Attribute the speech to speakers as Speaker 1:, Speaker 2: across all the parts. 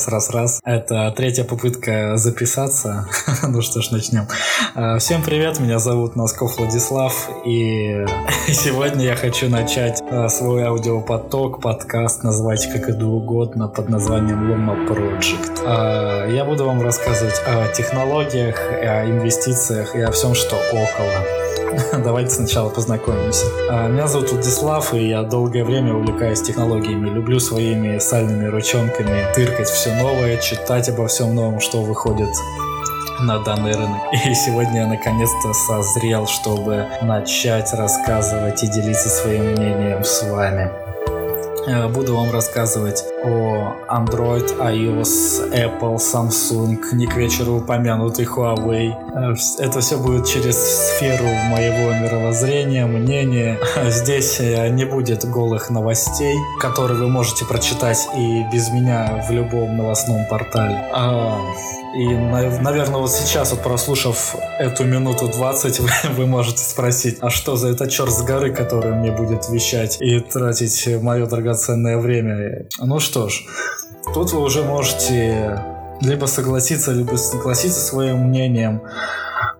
Speaker 1: Раз-раз-раз. Это третья попытка записаться. ну что ж, начнем. А, всем привет, меня зовут Носков Владислав, и сегодня я хочу начать а, свой аудиопоток, подкаст, назвать как это угодно, под названием Loma Project. А, я буду вам рассказывать о технологиях, о инвестициях и о всем, что около. Давайте сначала познакомимся. А, меня зовут Владислав, и я долгое время увлекаюсь технологиями. Люблю своими сальными ручонками тыркать все новое, читать обо всем новом, что выходит на данный рынок. И сегодня я наконец-то созрел, чтобы начать рассказывать и делиться своим мнением с вами. Э, буду вам рассказывать о Android, iOS, Apple, Samsung, не к вечеру упомянутый Huawei. Э, это все будет через сферу моего мировоззрения, мнения. Здесь э, не будет голых новостей, которые вы можете прочитать и без меня в любом новостном портале. А и, наверное, вот сейчас, вот прослушав эту минуту 20, вы, вы можете спросить, а что за это черт с горы, который мне будет вещать и тратить мое драгоценное время? Ну что ж, тут вы уже можете либо согласиться, либо согласиться своим мнением.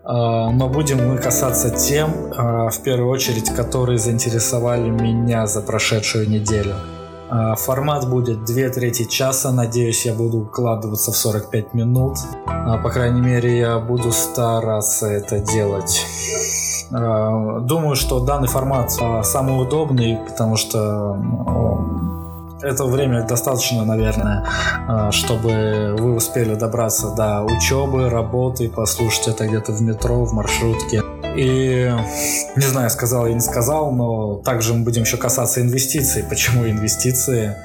Speaker 1: А, но будем мы касаться тем, а, в первую очередь, которые заинтересовали меня за прошедшую неделю. А, формат будет 2 трети часа. Надеюсь, я буду укладываться в 45 минут. По крайней мере, я буду стараться это делать. Думаю, что данный формат самый удобный, потому что это время достаточно, наверное, чтобы вы успели добраться до учебы, работы, послушать это где-то в метро, в маршрутке. И не знаю, сказал я не сказал, но также мы будем еще касаться инвестиций. Почему инвестиции?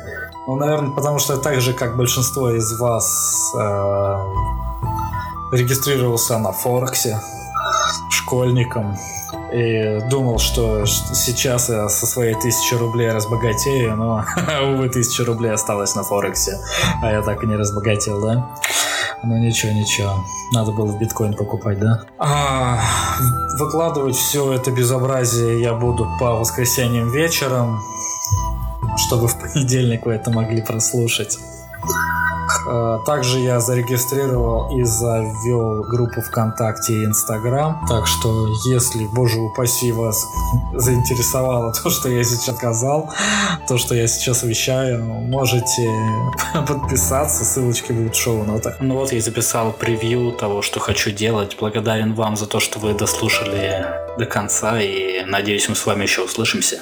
Speaker 1: Ну, наверное, потому что так же, как большинство из вас э, регистрировался на Форексе школьником и думал, что сейчас я со своей тысячи рублей разбогатею, но, увы, тысяча рублей осталось на Форексе, а я так и не разбогател, да? Ну ничего, ничего. Надо было в биткоин покупать, да? А, выкладывать все это безобразие я буду по воскресеньям вечером, чтобы в понедельник вы это могли прослушать. Э, также я зарегистрировал и завел группу ВКонтакте и Инстаграм. Так что, если, боже упаси, вас заинтересовало то, что я сейчас сказал, то, что я сейчас вещаю, можете подписаться. Ссылочки будут в шоу-нотах. Ну вот, я записал превью того, что хочу делать. Благодарен вам за то, что вы дослушали до конца. И надеюсь, мы с вами еще услышимся.